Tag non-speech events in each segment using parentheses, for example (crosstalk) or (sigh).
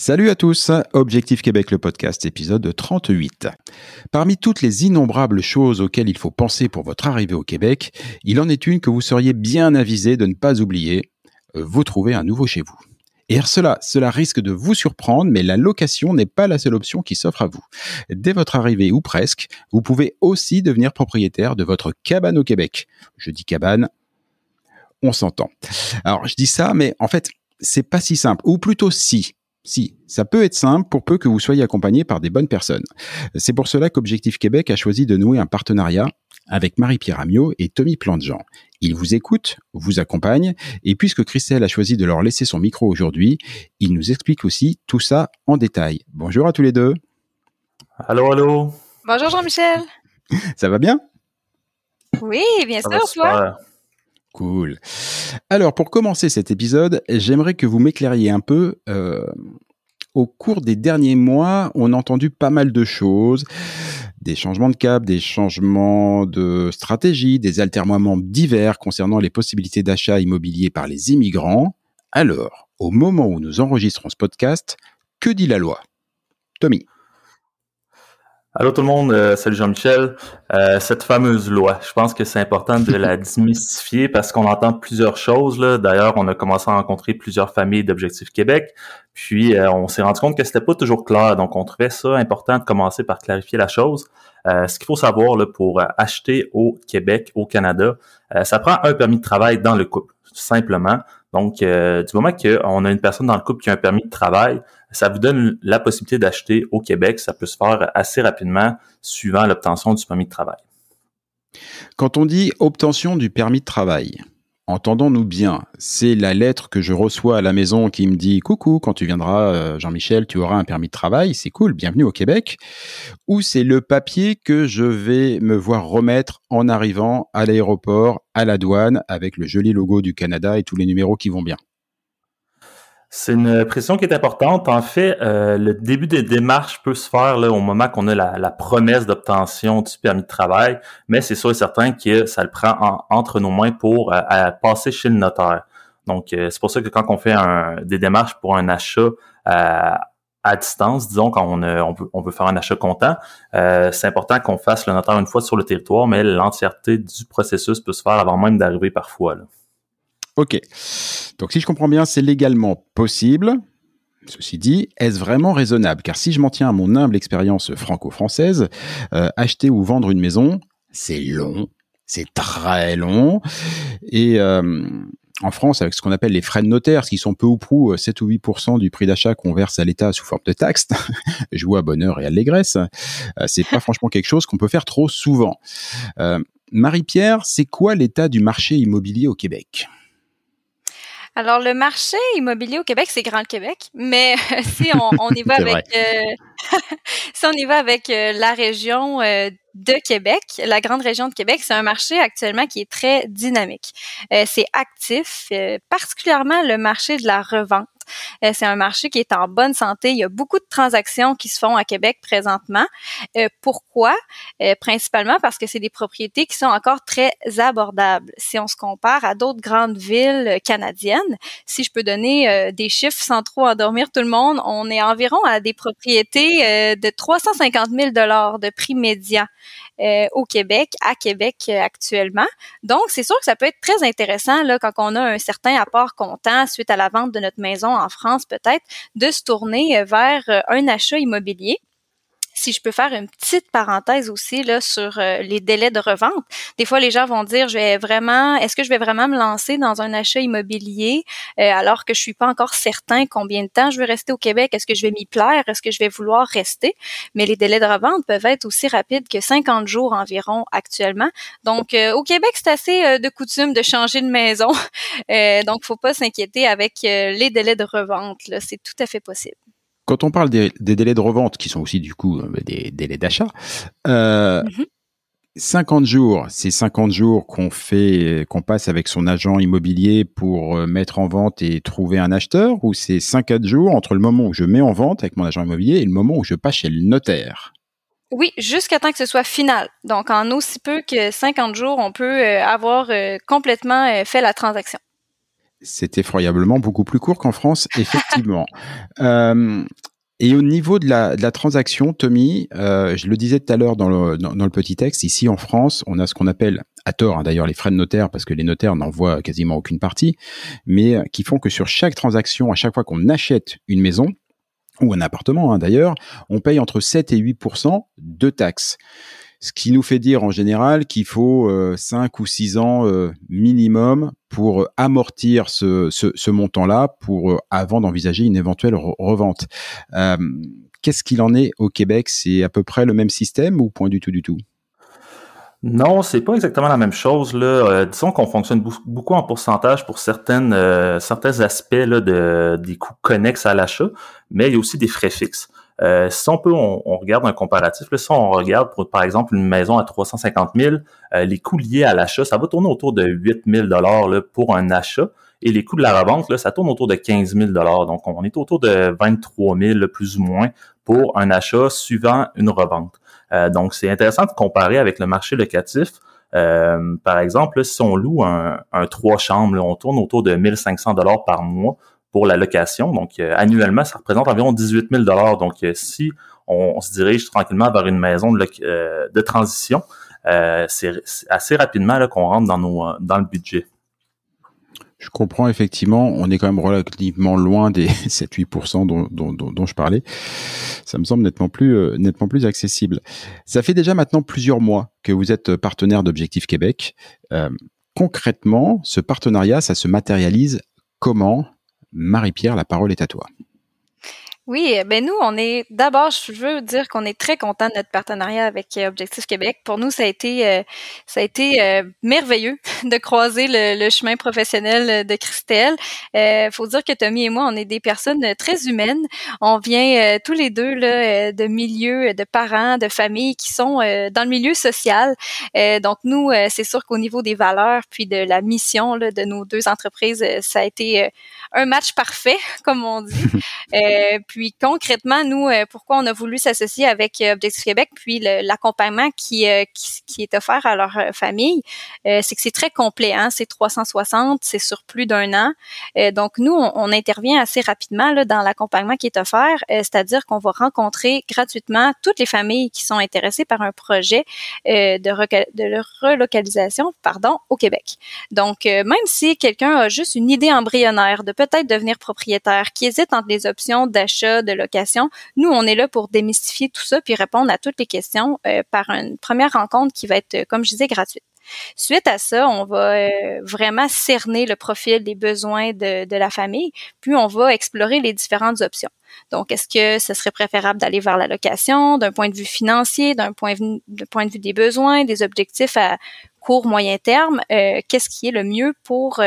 Salut à tous, Objectif Québec le podcast épisode 38. Parmi toutes les innombrables choses auxquelles il faut penser pour votre arrivée au Québec, il en est une que vous seriez bien avisé de ne pas oublier, vous trouvez un nouveau chez vous. Et cela, cela risque de vous surprendre, mais la location n'est pas la seule option qui s'offre à vous. Dès votre arrivée ou presque, vous pouvez aussi devenir propriétaire de votre cabane au Québec. Je dis cabane, on s'entend. Alors je dis ça, mais en fait, c'est pas si simple, ou plutôt si. Si, ça peut être simple pour peu que vous soyez accompagné par des bonnes personnes. C'est pour cela qu'Objectif Québec a choisi de nouer un partenariat avec Marie-Pierre Amiot et Tommy Plantejean. Ils vous écoutent, vous accompagnent, et puisque Christelle a choisi de leur laisser son micro aujourd'hui, il nous explique aussi tout ça en détail. Bonjour à tous les deux. Allô, allô. Bonjour Jean-Michel. Ça va bien? Oui, bien sûr, toi. Cool. Alors, pour commencer cet épisode, j'aimerais que vous m'éclairiez un peu. Euh, au cours des derniers mois, on a entendu pas mal de choses, des changements de cap, des changements de stratégie, des altermoiements divers concernant les possibilités d'achat immobilier par les immigrants. Alors, au moment où nous enregistrons ce podcast, que dit la loi? Tommy Allô tout le monde, euh, salut Jean-Michel. Euh, cette fameuse loi, je pense que c'est important de la (laughs) démystifier parce qu'on entend plusieurs choses. Là. D'ailleurs, on a commencé à rencontrer plusieurs familles d'Objectifs Québec, puis euh, on s'est rendu compte que c'était pas toujours clair. Donc, on trouvait ça important de commencer par clarifier la chose. ce qu'il faut savoir là, pour acheter au Québec, au Canada, ça prend un permis de travail dans le couple, simplement. Donc, du moment qu'on a une personne dans le couple qui a un permis de travail, ça vous donne la possibilité d'acheter au Québec. Ça peut se faire assez rapidement suivant l'obtention du permis de travail. Quand on dit obtention du permis de travail, entendons-nous bien, c'est la lettre que je reçois à la maison qui me dit coucou, quand tu viendras, euh, Jean-Michel, tu auras un permis de travail, c'est cool, bienvenue au Québec, ou c'est le papier que je vais me voir remettre en arrivant à l'aéroport, à la douane, avec le joli logo du Canada et tous les numéros qui vont bien. C'est une pression qui est importante. En fait, euh, le début des démarches peut se faire là, au moment qu'on a la, promesse d'obtention du permis de travail, mais c'est sûr et certain que ça le prend entre nos mains pour euh, passer chez le notaire. Donc, euh, c'est pour ça que quand on fait des démarches pour un achat à distance, disons, quand on, on, veut, on veut faire un achat comptant, c'est important qu'on fasse le notaire une fois sur le territoire, mais l'entièreté du processus peut se faire avant même d'arriver parfois. Là. Ok. Donc si je comprends bien, c'est légalement possible. Ceci dit, est-ce vraiment raisonnable? Car si je m'en tiens à mon humble expérience franco-française, euh, acheter ou vendre une maison, c'est long, c'est très long. Et euh, en France, avec ce qu'on appelle les frais de notaire, ce qui sont peu ou prou 7 euh, ou 8% du prix d'achat qu'on verse à l'État sous forme de taxes, (laughs) joue à bonheur et allégresse, c'est pas franchement quelque chose qu'on peut faire trop souvent. Marie-Pierre, c'est quoi l'état du marché immobilier au Québec? Alors, le marché immobilier au Québec, c'est Grand le Québec, mais si on, y va avec, euh, (laughs) si on y va avec euh, la région euh, de Québec, la grande région de Québec, c'est un marché actuellement qui est très dynamique. c'est actif, particulièrement le marché de la revente. c'est un marché qui est en bonne santé. Il y a beaucoup de transactions qui se font à Québec présentement. pourquoi? principalement parce que c'est des propriétés qui sont encore très abordables. Si on se compare à d'autres grandes villes canadiennes, si je peux donner des chiffres sans trop endormir tout le monde, on est environ à des propriétés de 350 000 dollars de prix médian euh, au Québec, à Québec euh, actuellement. Donc, c'est sûr que ça peut être très intéressant là, quand on a un certain apport comptant suite à la vente de notre maison en France, peut-être, de se tourner euh, vers un achat immobilier si je peux faire une petite parenthèse aussi là sur euh, les délais de revente. Des fois, les gens vont dire, je vais vraiment, est-ce que je vais vraiment me lancer dans un achat immobilier euh, alors que je suis pas encore certain combien de temps je vais rester au Québec? Est-ce que je vais m'y plaire? Est-ce que je vais vouloir rester? Mais les délais de revente peuvent être aussi rapides que 50 jours environ actuellement. Donc, euh, au Québec, c'est assez de coutume de changer de maison. (laughs) donc, faut pas s'inquiéter avec les délais de revente. C'est tout à fait possible. Quand on parle des, délais de revente, qui sont aussi du coup euh, des délais d'achat, 50 mhm. jours, c'est 50 jours qu'on fait, qu'on passe avec son agent immobilier pour euh, mettre en vente et trouver un acheteur, ou c'est 50 jours entre le moment où je mets en vente avec mon agent immobilier et le moment où je passe chez le notaire? Oui, jusqu'à temps que ce soit final. Donc, en aussi peu que 50 jours, on peut euh, avoir complètement fait la transaction. C'est effroyablement beaucoup plus court qu'en France, (laughs) effectivement. euh, et au niveau de la, transaction, Tommy, euh, je le disais tout à l'heure dans le, dans, le, petit texte, ici en France, on a ce qu'on appelle, à tort hein, d'ailleurs, les frais de notaire, parce que les notaires n'en voient quasiment aucune partie, mais euh, qui font que sur chaque transaction, à chaque fois qu'on achète une maison, ou un appartement hein, d'ailleurs, on paye entre 7 et 8 de taxes ce qui nous fait dire en général qu'il faut euh, 5 ou 6 ans euh, minimum pour amortir ce, ce, montant-là pour euh, avant d'envisager une éventuelle revente. Euh, qu'est-ce qu'il en est au Québec? C'est à peu près le même système ou point du tout du tout? Non, c'est pas exactement la même chose. Là. disons qu'on fonctionne beaucoup en pourcentage pour certaines, certains aspects là, de, des coûts connexes à l'achat, mais il y a aussi des frais fixes. Euh, si on peut, on, regarde un comparatif. Là, si on regarde, pour, par exemple, une maison à 350 000, euh, les coûts liés à l'achat, ça va tourner autour de 8 000 là, pour un achat. Et les coûts de la revente, là, ça tourne autour de 15 000 Donc, on est autour de 23 000 plus ou moins pour un achat suivant une revente. Euh, donc, c'est intéressant de comparer avec le marché locatif. par exemple, si on loue un, un trois chambres, on tourne autour de 1500 dollars par mois pour la location. Donc, euh, annuellement, ça représente environ 18 000 Donc, euh, si on, se dirige tranquillement vers une maison de, euh, transition, c'est assez rapidement qu'on rentre dans, le budget. Je comprends effectivement, on est quand même relativement loin des (laughs) 7-8% dont, je parlais. Ça me semble nettement plus accessible. Ça fait déjà maintenant plusieurs mois que vous êtes partenaire d'Objectif Québec. concrètement, ce partenariat, ça se matérialise comment? Marie-Pierre, la parole est à toi. Oui, eh ben nous, on est d'abord, je veux dire qu'on est très content de notre partenariat avec euh, Objectif Québec. Pour nous, ça a été, euh, ça a été euh, merveilleux (laughs) de croiser le, chemin professionnel de Christelle. Il faut dire que Tommy et moi, on est des personnes très humaines. On vient tous les deux là, de milieux, de parents, de familles qui sont dans le milieu social. donc nous, c'est sûr qu'au niveau des valeurs puis de la mission de nos deux entreprises, ça a été un match parfait, (laughs) comme on dit. (laughs) Puis concrètement, nous, euh, pourquoi on a voulu s'associer avec euh, Objectif Québec, puis l'accompagnement euh, qui, qui, est offert à leur famille, c'est que c'est très complet. Hein? C'est 360, c'est sur plus d'un an. donc nous, on, intervient assez rapidement là, dans l'accompagnement qui est offert, c'est-à-dire qu'on va rencontrer gratuitement toutes les familles qui sont intéressées par un projet de, de relocalisation, pardon, au Québec. Donc même si quelqu'un a juste une idée embryonnaire de peut-être devenir propriétaire, qui hésite entre les options d'achat de location. Nous, on est là pour démystifier tout ça puis répondre à toutes les questions euh, par une première rencontre qui va être, euh, comme je disais, gratuite. Suite à ça, on va euh, vraiment cerner le profil des besoins de, la famille, puis on va explorer les différentes options. Donc, est-ce que ce serait préférable d'aller vers la location d'un point de vue financier, d'un point de vue des besoins, des objectifs à court, moyen terme? Qu'est-ce qui est le mieux pour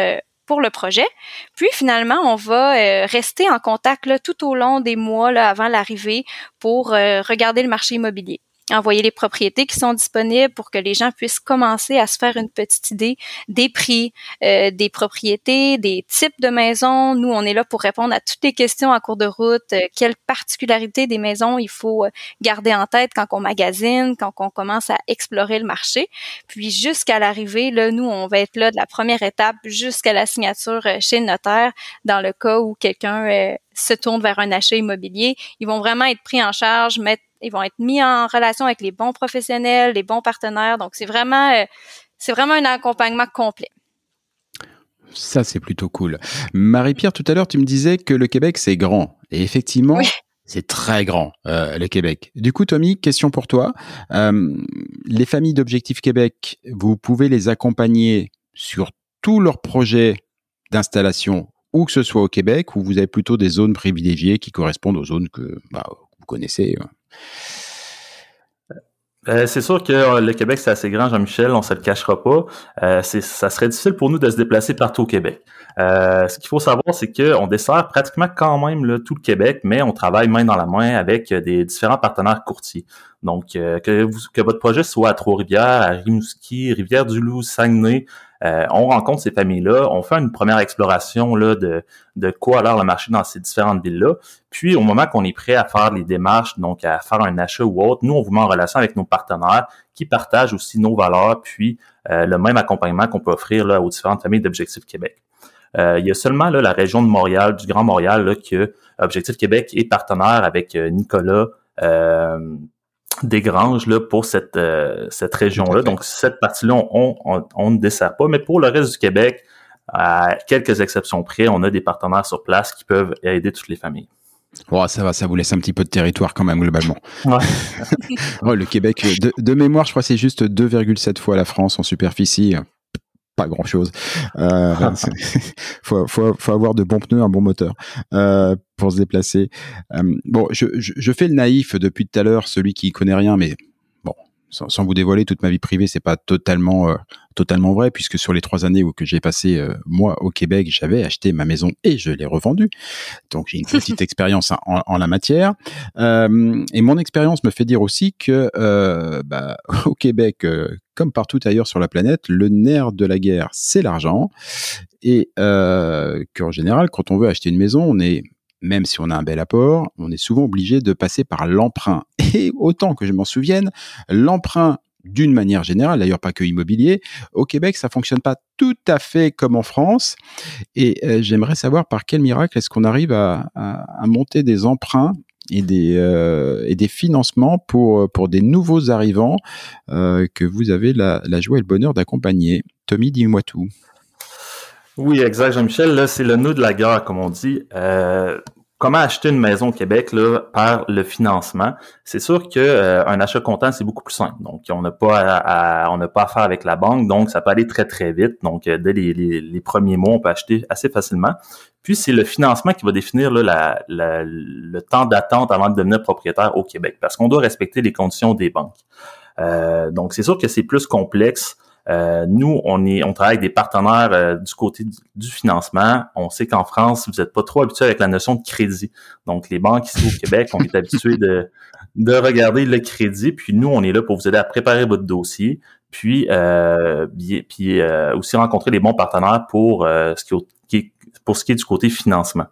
pour le projet. Puis finalement, on va euh, rester en contact tout au long des mois avant l'arrivée pour euh, regarder le marché immobilier. Envoyer les propriétés qui sont disponibles pour que les gens puissent commencer à se faire une petite idée des prix, euh, des propriétés, des types de maisons. Nous, on est là pour répondre à toutes les questions en cours de route. Euh, quelles particularités des maisons il faut euh, garder en tête quand on magasine, quand on commence à explorer le marché. Puis jusqu'à l'arrivée, là, nous, on va être là de la première étape jusqu'à la signature chez le notaire dans le cas où quelqu'un se tourne vers un achat immobilier. Ils vont vraiment être pris en charge, mettre ils vont être mis en relation avec les bons professionnels, les bons partenaires. Donc, c'est vraiment, euh, c'est vraiment un accompagnement complet. Ça, c'est plutôt cool. Marie-Pierre, tout à l'heure, tu me disais que le Québec, c'est grand. Et effectivement, c'est très grand, euh, le Québec. Du coup, Tommy, question pour toi. Euh, les familles d'Objectif Québec, vous pouvez les accompagner sur tous leurs projets d'installation, où que ce soit au Québec, ou vous avez plutôt des zones privilégiées qui correspondent aux zones que bah, vous connaissez euh, c'est sûr que euh, le Québec, c'est assez grand, Jean-Michel, on se le cachera pas. Euh, ça serait difficile pour nous de se déplacer partout au Québec. ce qu'il faut savoir, c'est qu'on dessert pratiquement quand même tout le Québec, mais on travaille main dans la main avec des différents partenaires courtiers. Donc, que, que votre projet soit à Trois-Rivières, à Rimouski, Rivière-du-Loup, Saguenay, euh, on rencontre ces familles-là, on fait une première exploration là, de, de quoi alors le marché dans ces différentes villes-là. Puis au moment qu'on est prêt à faire les démarches, donc à faire un achat ou autre, nous, on vous met en relation avec nos partenaires qui partagent aussi nos valeurs, puis euh, le même accompagnement qu'on peut offrir là, aux différentes familles d'Objectif Québec. Euh, il y a seulement la région de Montréal, du Grand Montréal, là, que Objectif Québec est partenaire avec Nicolas des granges là, pour cette, euh, cette région-là. Donc, cette partie-là, on, on, ne dessert pas. Mais pour le reste du Québec, à quelques exceptions près, on a des partenaires sur place qui peuvent aider toutes les familles. Oh, ça va, ça vous laisse un petit peu de territoire quand même globalement. Ouais. (laughs) le Québec, de, de, mémoire, je crois que c'est juste 2,7 fois la France en superficie pas grand chose. Euh, (laughs) (laughs) faut, faut, faut, avoir de bons pneus, un bon moteur euh, pour se déplacer. Euh, bon, je, je, je, fais le naïf depuis tout à l'heure, celui qui connaît rien, mais sans, vous dévoiler toute ma vie privée, c'est pas totalement euh, totalement vrai puisque sur les trois années où que j'ai passé euh, moi au Québec, j'avais acheté ma maison et je l'ai revendue. Donc j'ai une (laughs) petite expérience en, en, la matière. Euh, et mon expérience me fait dire aussi que bah, (laughs) au Québec, comme partout ailleurs sur la planète, le nerf de la guerre, c'est l'argent. Et qu'en général, quand on veut acheter une maison, on est même si on a un bel apport, on est souvent obligé de passer par l'emprunt. (laughs) Et autant que je m'en souvienne, l'emprunt d'une manière générale, d'ailleurs pas que immobilier, au Québec, ça fonctionne pas tout à fait comme en France. Et euh, j'aimerais savoir par quel miracle est-ce qu'on arrive à, monter des emprunts et des, euh, financements pour, des nouveaux arrivants euh, que vous avez la, joie et le bonheur d'accompagner. Tommy, dis-moi tout. Oui, exact, Jean-Michel. Là, c'est le nœud de la guerre, comme on dit. Comment acheter une maison au Québec là, par le financement? C'est sûr que euh, un achat comptant, c'est beaucoup plus simple. Donc, on n'a pas à, on n'a pas à faire avec la banque, donc ça peut aller très, très vite. Donc, euh, dès les, les, premiers mois, on peut acheter assez facilement. Puis, c'est le financement qui va définir là, la, le temps d'attente avant de devenir propriétaire au Québec, parce qu'on doit respecter les conditions des banques. donc, c'est sûr que c'est plus complexe euh, nous, on est, on travaille avec des partenaires euh, du côté du, financement. On sait qu'en France, vous n'êtes pas trop habitué avec la notion de crédit. Donc, les banques ici au Québec, on est habitués de, de regarder le crédit. Puis nous, on est là pour vous aider à préparer votre dossier, puis, euh, puis euh, aussi rencontrer les bons partenaires pour ce qui, est, pour ce qui est du côté financement.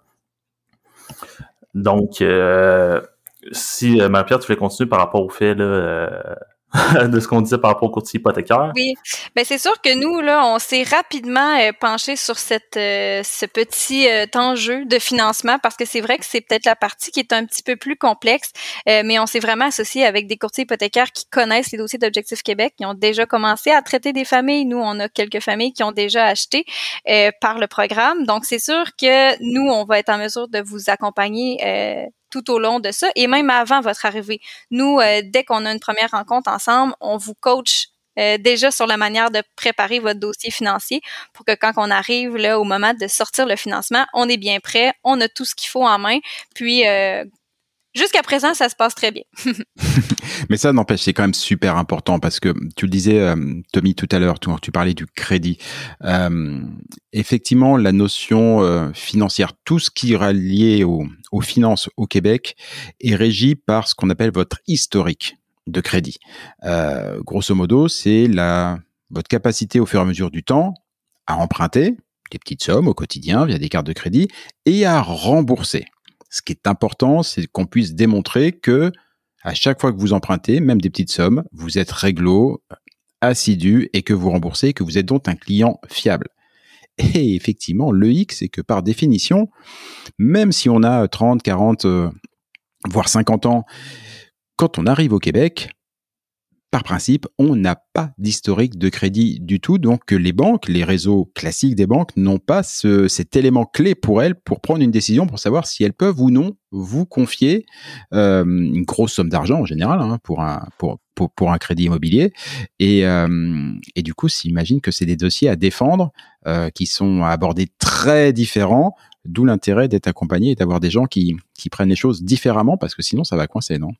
Donc, si Marie-Pierre, tu veux continuer par rapport au fait là, (laughs) de ce qu'on disait par rapport au courtier hypothécaire. Oui, ben c'est sûr que nous là, on s'est rapidement euh, penché sur cette euh, ce petit euh, enjeu de financement parce que c'est vrai que c'est peut-être la partie qui est un petit peu plus complexe, mais on s'est vraiment associé avec des courtiers hypothécaires qui connaissent les dossiers d'Objectif Québec, qui ont déjà commencé à traiter des familles. Nous, on a quelques familles qui ont déjà acheté par le programme, donc c'est sûr que nous, on va être en mesure de vous accompagner tout au long de ça et même avant votre arrivée. Nous, euh, dès qu'on a une première rencontre ensemble, on vous coach euh, déjà sur la manière de préparer votre dossier financier pour que quand on arrive là au moment de sortir le financement, on est bien prêt, on a tout ce qu'il faut en main, puis euh, Jusqu'à présent, ça se passe très bien. (laughs) Mais ça n'empêche, c'est quand même super important parce que tu le disais, euh, Tommy, tout à l'heure, tu, parlais du crédit. Euh, effectivement, la notion euh, financière, tout ce qui est lié aux finances au Québec est régi par ce qu'on appelle votre historique. de crédit. Grosso modo, c'est la votre capacité au fur et à mesure du temps à emprunter des petites sommes au quotidien via des cartes de crédit et à rembourser. Ce qui est important, c'est qu'on puisse démontrer que à chaque fois que vous empruntez, même des petites sommes, vous êtes réglo, assidu et que vous remboursez, que vous êtes donc un client fiable. Et effectivement, le X, c'est que par définition, même si on a 30, 40, euh, voire 50 ans, quand on arrive au Québec, par principe, on n'a pas d'historique de crédit du tout. Donc, les banques, les réseaux classiques des banques n'ont pas cet élément clé pour elles pour prendre une décision pour savoir si elles peuvent ou non vous confier euh, une grosse somme d'argent en général hein, pour, un, pour, pour, un crédit immobilier. Et, euh, et du coup, s'imagine que c'est des dossiers à défendre euh, qui sont abordés très différents, d'où l'intérêt d'être accompagné et d'avoir des gens qui, qui prennent les choses différemment parce que sinon ça va coincer, non?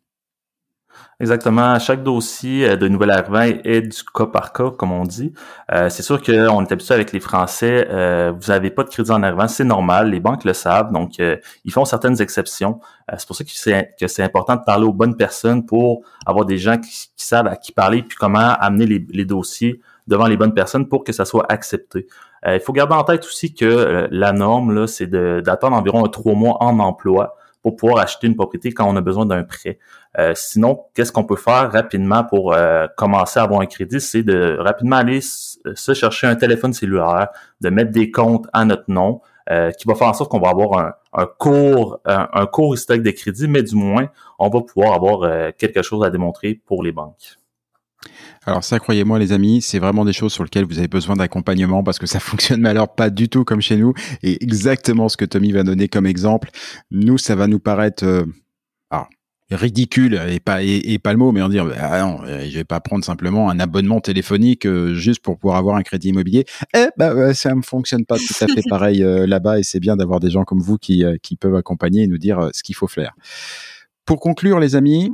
Exactement. Chaque dossier euh, de nouvel arrivant est du cas par cas, comme on dit. Euh, c'est sûr qu'on est habitué avec les Français. Euh, vous n'avez pas de crédit en arrivant, c'est normal. Les banques le savent, donc ils font certaines exceptions. c'est pour ça que c'est, que c'est important de parler aux bonnes personnes pour avoir des gens qui, savent à qui parler puis comment amener les, les, dossiers devant les bonnes personnes pour que ça soit accepté. il faut garder en tête aussi que la norme, là, c'est de, d'attendre environ trois mois en emploi pour pouvoir acheter une propriété quand on a besoin d'un prêt. Euh, sinon, qu'est-ce qu'on peut faire rapidement pour euh, commencer à avoir un crédit? C'est de rapidement aller se chercher un téléphone cellulaire, de mettre des comptes à notre nom, euh, qui va faire en sorte qu'on va avoir un, un court, un, court historique de crédit, mais du moins, on va pouvoir avoir quelque chose à démontrer pour les banques. Alors ça, croyez-moi les amis, c'est vraiment des choses sur lesquelles vous avez besoin d'accompagnement parce que ça (laughs) fonctionne mais alors pas du tout comme chez nous. Et exactement ce que Tommy va donner comme exemple, nous, ça va nous paraître... Euh, ridicule et pas et, pas le mot mais on dire ah non je vais pas prendre simplement un abonnement téléphonique euh, juste pour pouvoir avoir un crédit immobilier. Eh bah ça ne fonctionne pas tout à fait (laughs) pareil euh, là-bas et c'est bien d'avoir des gens comme vous qui qui peuvent accompagner et nous dire ce qu'il faut faire. Pour conclure les amis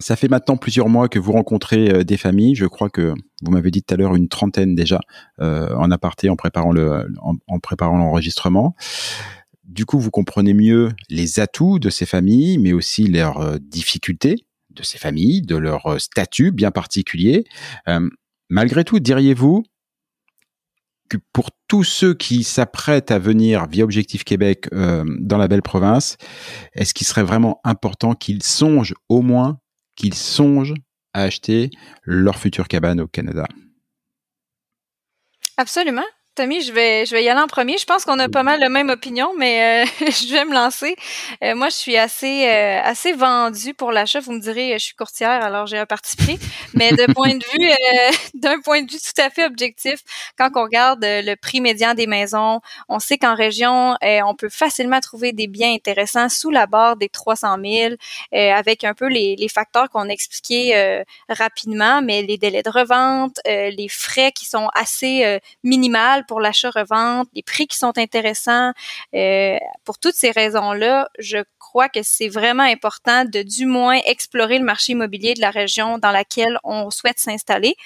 ça fait maintenant plusieurs mois que vous rencontrez euh, des familles. Je crois que vous m'avez dit tout à l'heure une trentaine déjà euh, en aparté en préparant le en, préparant l'enregistrement. Du coup, vous comprenez mieux les atouts de ces familles, mais aussi leurs euh, difficultés de ces familles, de leur statut bien particulier. malgré tout, diriez-vous que pour tous ceux qui s'apprêtent à venir via Objectif Québec dans la belle province, est-ce qu'il serait vraiment important qu'ils songent au moins qu'ils songent à acheter leur future cabane au Canada. Absolument. Tommy, je vais, je vais y aller en premier. Je pense qu'on a pas mal la même opinion, mais euh, (laughs) je vais me lancer. Euh, moi, je suis assez, euh, assez vendue pour l'achat. Vous me direz, je suis courtière, alors j'ai un parti pris. Mais de point de vue, (laughs) d'un point de vue tout à fait objectif, quand on regarde le prix médian des maisons, on sait qu'en région, on peut facilement trouver des biens intéressants sous la barre des 300 000, avec un peu les, les facteurs qu'on a expliqués rapidement, mais les délais de revente, les frais qui sont assez minimales pour l'achat-revente, les prix qui sont intéressants. Euh, pour toutes ces raisons-là, je crois que c'est vraiment important de du moins explorer le marché immobilier de la région dans laquelle on souhaite s'installer.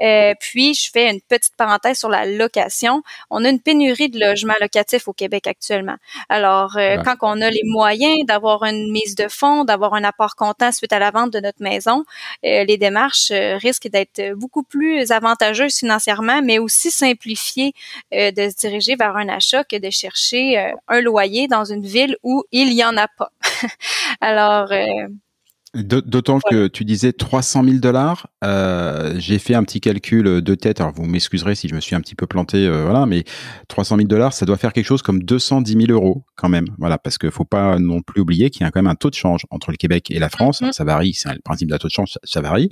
Euh, puis, je fais une petite parenthèse sur la location. On a une pénurie de logements locatifs au Québec actuellement. Alors, euh, quand on a les moyens d'avoir une mise de fonds, d'avoir un apport comptant suite à la vente de notre maison, les démarches risquent d'être beaucoup plus avantageuses financièrement, mais aussi simplifiées euh, de se diriger vers un achat que de chercher euh, un loyer dans une ville où il y en a pas. (laughs) Alors, euh, D'autant que tu disais 300 000 dollars. Euh, j'ai fait un petit calcul de tête. Alors vous m'excuserez si je me suis un petit peu planté, euh, voilà, mais 300 000 dollars, ça doit faire quelque chose comme 210 000 euros quand même, voilà, parce qu'il faut pas non plus oublier qu'il y a quand même un taux de change entre le Québec et la France. Mm-hmm. ça varie, c'est le principe de la taux de change, ça, varie.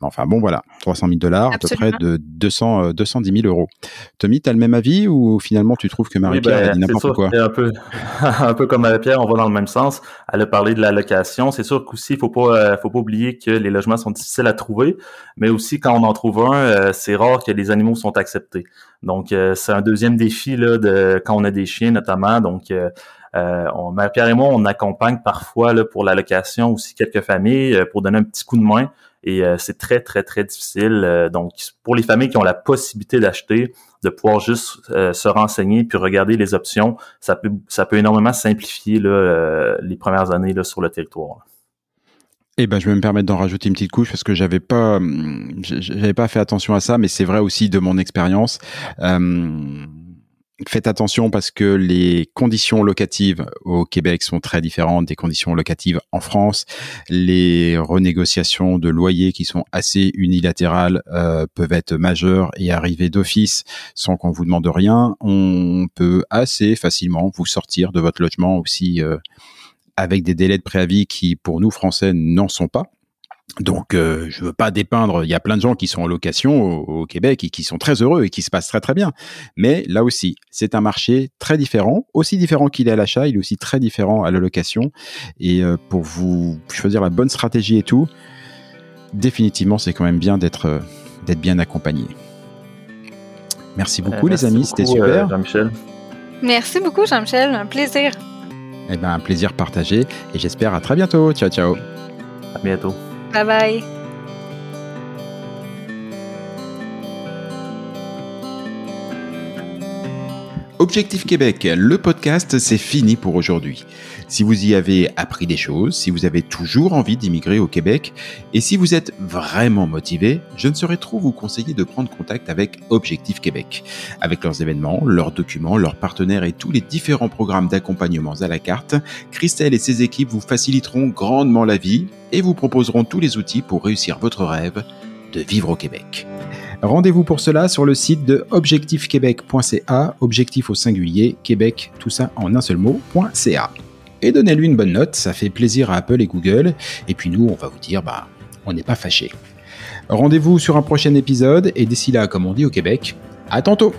Mais enfin bon, voilà, 300 000 dollars, à peu près de 200 210 000 euros. Tommy, t'as le même avis ou finalement tu trouves que Marie-Pierre ben, a dit n'importe quoi? Un peu, (laughs) un peu comme Marie-Pierre, on va dans le même sens. Elle a parlé de la location. C'est sûr qu'aussi faut pas, euh, faut pas oublier que les logements sont difficiles à trouver, mais aussi quand on en trouve un, euh, c'est rare que les animaux sont acceptés. Donc euh, c'est un deuxième défi là de quand on a des chiens notamment. Donc euh, on, Pierre et moi, on accompagne parfois là, pour la location aussi quelques familles pour donner un petit coup de main. Et c'est très, très, très difficile. donc, pour les familles qui ont la possibilité d'acheter, de pouvoir juste se renseigner puis regarder les options, ça peut, ça peut énormément simplifier là, les premières années là, sur le territoire. Eh ben, je vais me permettre d'en rajouter une petite couche parce que j'avais pas, hum, j'avais pas fait attention à ça, mais c'est vrai aussi de mon expérience. Euh, faites attention parce que les conditions locatives au Québec sont très différentes des conditions locatives en France. Les renégociations de loyers qui sont assez unilatérales euh, peuvent être majeures et arriver d'office sans qu'on vous demande rien. On peut assez facilement vous sortir de votre logement aussi euh, avec des délais de préavis qui, pour nous Français, n'en sont pas. Donc, euh, je veux pas dépeindre. Il y a plein de gens qui sont en location au, Québec et qui sont très heureux et qui se passent très très bien. Mais là aussi, c'est un marché très différent, aussi différent qu'il est à l'achat, il est aussi très différent à la location. Et euh, pour vous choisir la bonne stratégie et tout, définitivement, c'est quand même bien d'être euh, d'être bien accompagné. Merci beaucoup, les amis, c'était super. Jean-Michel. Merci beaucoup, Jean-Michel, un plaisir. Eh ben, un plaisir partagé et j'espère à très bientôt. Ciao, ciao. À bientôt. Bye bye. Objectif Québec, le podcast, c'est fini pour aujourd'hui. Si vous y avez appris des choses, si vous avez toujours envie d'immigrer au Québec, et si vous êtes vraiment motivé, je ne saurais trop vous conseiller de prendre contact avec Objectif Québec. Avec leurs événements, leurs documents, leurs partenaires et tous les différents programmes d'accompagnement à la carte, Christelle et ses équipes vous faciliteront grandement la vie et vous proposeront tous les outils pour réussir votre rêve de vivre au Québec. Rendez-vous pour cela sur le site de objectifquebec.ca, objectif au singulier, Québec, tout ça en un seul mot.ca. Et donnez-lui une bonne note, ça fait plaisir à Apple et Google. Et puis nous, on va vous dire, bah, on n'est pas fâchés. Rendez-vous sur un prochain épisode, et d'ici là, comme on dit au Québec, à tantôt!